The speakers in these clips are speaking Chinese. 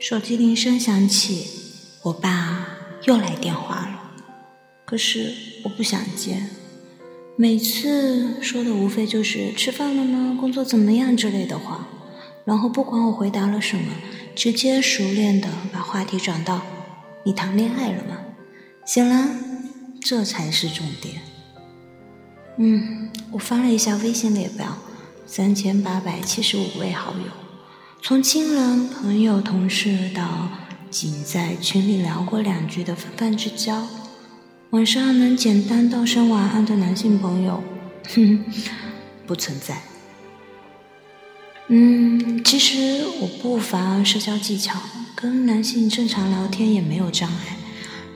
手机铃声响起，我爸又来电话了。可是我不想接，每次说的无非就是吃饭了吗、工作怎么样之类的话。然后不管我回答了什么，直接熟练的把话题转到：“你谈恋爱了吗？”行了，这才是重点。嗯，我翻了一下微信列表，三千八百七十五位好友。从亲人、朋友、同事到仅在群里聊过两句的泛泛之交，晚上能简单道声晚安的男性朋友，哼，不存在。嗯，其实我不乏社交技巧，跟男性正常聊天也没有障碍，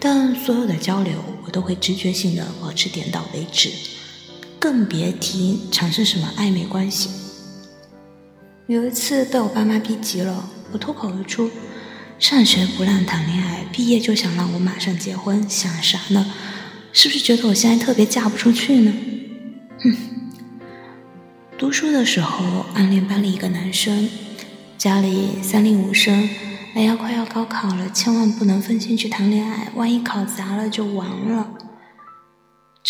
但所有的交流我都会直觉性的保持点到为止，更别提产生什么暧昧关系。有一次被我爸妈逼急了，我脱口而出：“上学不让谈恋爱，毕业就想让我马上结婚，想啥呢？是不是觉得我现在特别嫁不出去呢？”哼。读书的时候暗恋班里一个男生，家里三令五申：“哎呀，快要高考了，千万不能分心去谈恋爱，万一考砸了就完了。”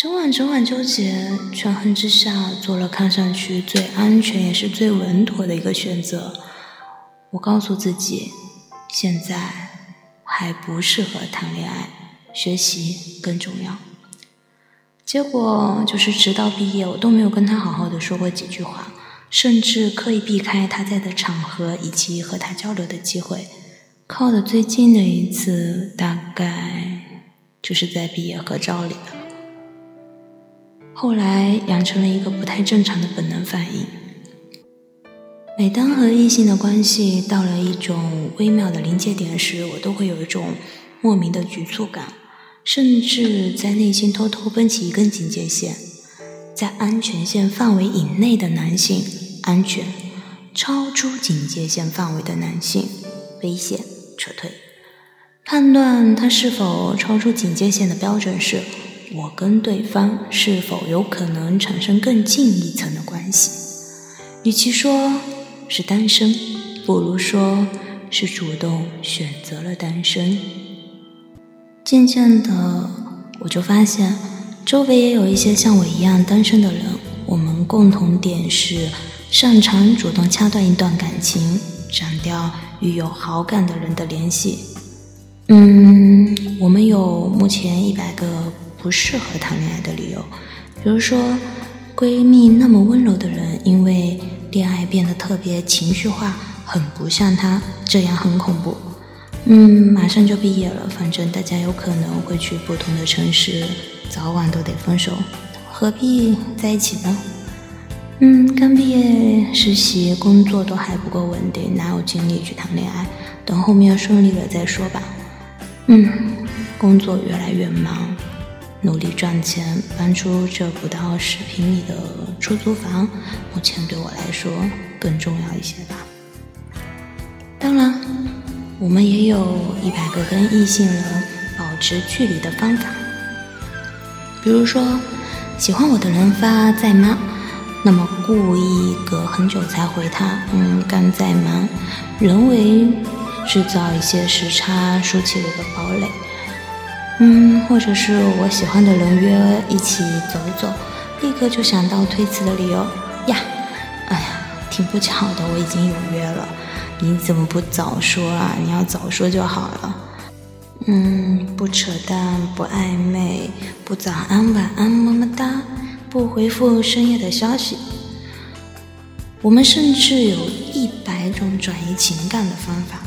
整晚整晚纠结，权衡之下，做了看上去最安全也是最稳妥的一个选择。我告诉自己，现在还不适合谈恋爱，学习更重要。结果就是直到毕业，我都没有跟他好好的说过几句话，甚至刻意避开他在的场合以及和他交流的机会。靠的最近的一次，大概就是在毕业合照里了。后来养成了一个不太正常的本能反应，每当和异性的关系到了一种微妙的临界点时，我都会有一种莫名的局促感，甚至在内心偷偷绷起一根警戒线，在安全线范围以内的男性安全，超出警戒线范围的男性危险，撤退。判断他是否超出警戒线的标准是。我跟对方是否有可能产生更近一层的关系？与其说是单身，不如说是主动选择了单身。渐渐的，我就发现周围也有一些像我一样单身的人。我们共同点是擅长主动掐断一段感情，斩掉与有好感的人的联系。嗯，我们有目前一百个。不适合谈恋爱的理由，比如说，闺蜜那么温柔的人，因为恋爱变得特别情绪化，很不像她，这样很恐怖。嗯，马上就毕业了，反正大家有可能会去不同的城市，早晚都得分手，何必在一起呢？嗯，刚毕业实习工作都还不够稳定，哪有精力去谈恋爱？等后面顺利了再说吧。嗯，工作越来越忙。努力赚钱，搬出这不到十平米的出租房，目前对我来说更重要一些吧。当然，我们也有一百个跟异性人保持距离的方法。比如说，喜欢我的人发在吗？那么故意隔很久才回他，嗯，刚在忙，人为制造一些时差，竖起了一个堡垒。嗯，或者是我喜欢的人约一起走一走，立刻就想到推辞的理由呀。哎呀，挺不巧的，我已经有约了，你怎么不早说啊？你要早说就好了。嗯，不扯淡，不暧昧，不早安晚安么么哒，不回复深夜的消息。我们甚至有一百种转移情感的方法。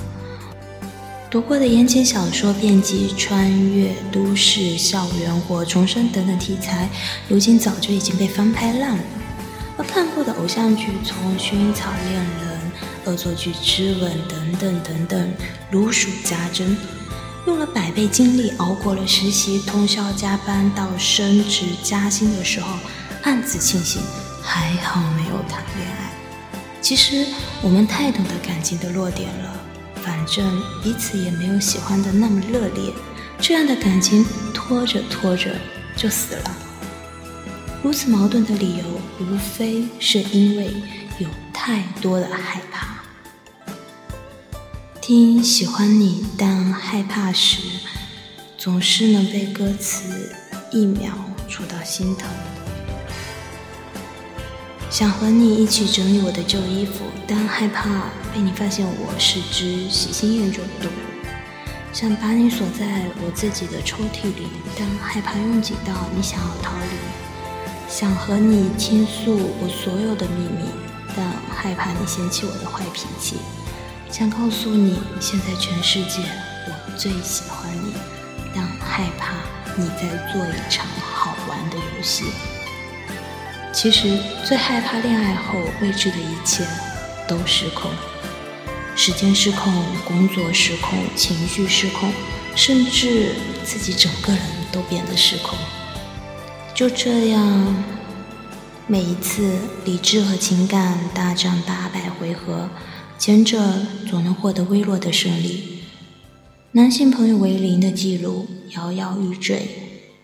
读过的言情小说遍及穿越、都市、校园或重生等等题材，如今早就已经被翻拍烂了。而看过的偶像剧，从《薰衣草恋人》《恶作剧之吻》等等等等，如数家珍。用了百倍精力熬过了实习、通宵加班，到升职加薪的时候，暗自庆幸还好没有谈恋爱。其实我们太懂得感情的弱点了。反正彼此也没有喜欢的那么热烈，这样的感情拖着拖着就死了。如此矛盾的理由，无非是因为有太多的害怕。听喜欢你但害怕时，总是能被歌词一秒戳到心头。想和你一起整理我的旧衣服，但害怕被你发现我是只喜新厌旧的动物。想把你锁在我自己的抽屉里，但害怕拥挤到你想要逃离。想和你倾诉我所有的秘密，但害怕你嫌弃我的坏脾气。想告诉你，现在全世界我最喜欢你，但害怕你在做一场好玩的游戏。其实最害怕恋爱后未知的一切都失控。时间失控，工作失控，情绪失控，甚至自己整个人都变得失控。就这样，每一次理智和情感大战八百回合，前者总能获得微弱的胜利。男性朋友为零的记录摇摇欲坠，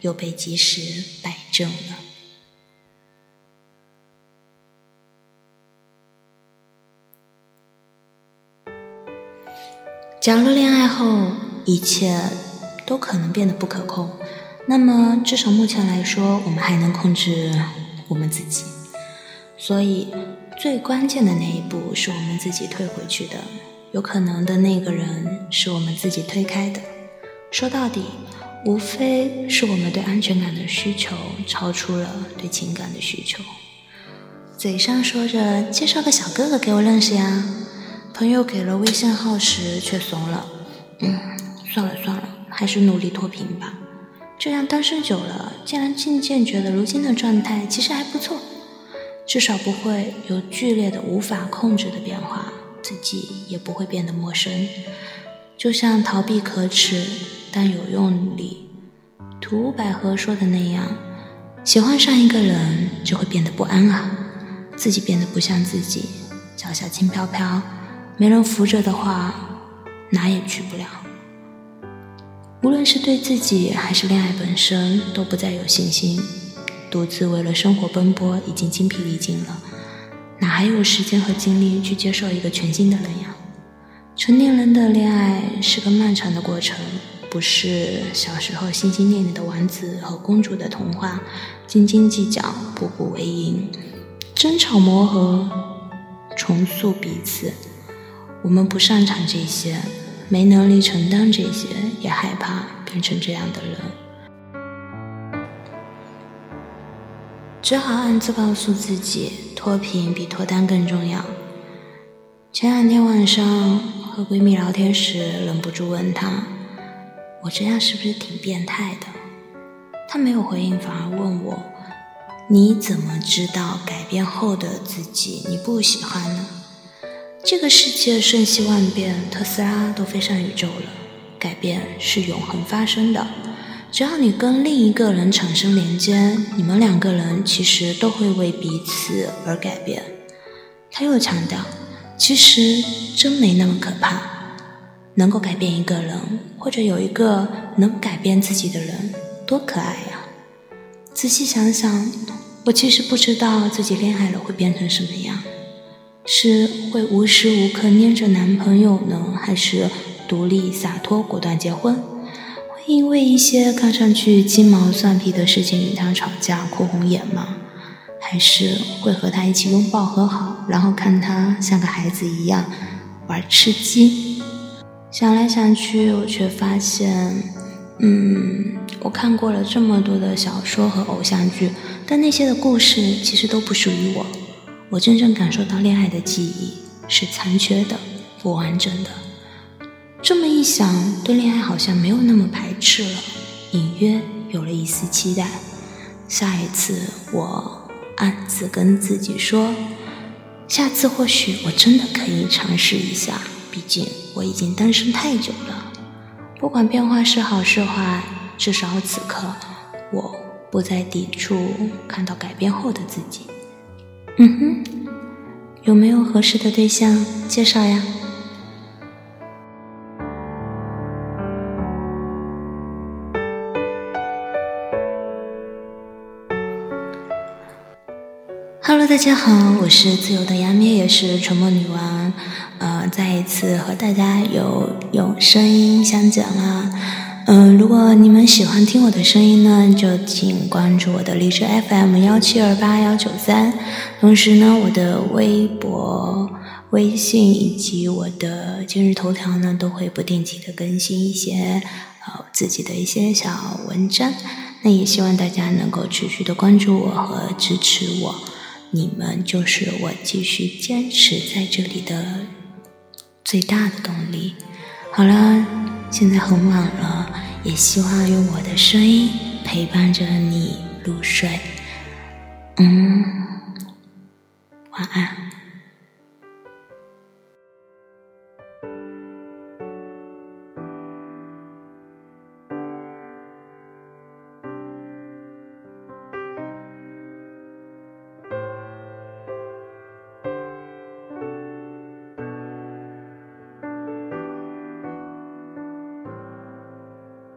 又被及时摆正了。假如恋爱后一切都可能变得不可控，那么至少目前来说，我们还能控制我们自己。所以，最关键的那一步是我们自己退回去的。有可能的那个人是我们自己推开的。说到底，无非是我们对安全感的需求超出了对情感的需求。嘴上说着介绍个小哥哥给我认识呀。朋友给了微信号时，却怂了。嗯，算了算了，还是努力脱贫吧。这样单身久了，竟然渐渐觉得如今的状态其实还不错，至少不会有剧烈的无法控制的变化，自己也不会变得陌生。就像逃避可耻但有用里涂百合说的那样，喜欢上一个人就会变得不安啊，自己变得不像自己，脚下轻飘飘。没人扶着的话，哪也去不了。无论是对自己还是恋爱本身，都不再有信心。独自为了生活奔波，已经精疲力尽了，哪还有时间和精力去接受一个全新的人呀？成年人的恋爱是个漫长的过程，不是小时候心心念念的王子和公主的童话，斤斤计较，步步为营，争吵磨合，重塑彼此。我们不擅长这些，没能力承担这些，也害怕变成这样的人，只好暗自告诉自己，脱贫比脱单更重要。前两天晚上和闺蜜聊天时，忍不住问她：“我这样是不是挺变态的？”她没有回应，反而问我：“你怎么知道改变后的自己你不喜欢呢？”这个世界瞬息万变，特斯拉都飞上宇宙了。改变是永恒发生的，只要你跟另一个人产生连接，你们两个人其实都会为彼此而改变。他又强调，其实真没那么可怕。能够改变一个人，或者有一个能改变自己的人，多可爱呀！仔细想想，我其实不知道自己恋爱了会变成什么样。是会无时无刻黏着男朋友呢，还是独立洒脱果断结婚？会因为一些看上去鸡毛蒜皮的事情与他吵架哭红眼吗？还是会和他一起拥抱和好，然后看他像个孩子一样玩吃鸡？想来想去，我却发现，嗯，我看过了这么多的小说和偶像剧，但那些的故事其实都不属于我。我真正感受到恋爱的记忆是残缺的、不完整的。这么一想，对恋爱好像没有那么排斥了，隐约有了一丝期待。下一次，我暗自跟自己说，下次或许我真的可以尝试一下。毕竟我已经单身太久了。不管变化是好是坏，至少此刻我不再抵触看到改变后的自己。嗯哼，有没有合适的对象介绍呀？Hello，大家好，我是自由的杨咩，也是沉默女王。呃，呃再一次和大家有用声音相见啦。嗯，如果你们喜欢听我的声音呢，就请关注我的荔枝 FM 幺七二八幺九三，同时呢，我的微博、微信以及我的今日头条呢，都会不定期的更新一些呃自己的一些小文章。那也希望大家能够持续的关注我和支持我，你们就是我继续坚持在这里的最大的动力。好了，现在很晚了，也希望用我的声音陪伴着你入睡。嗯，晚安。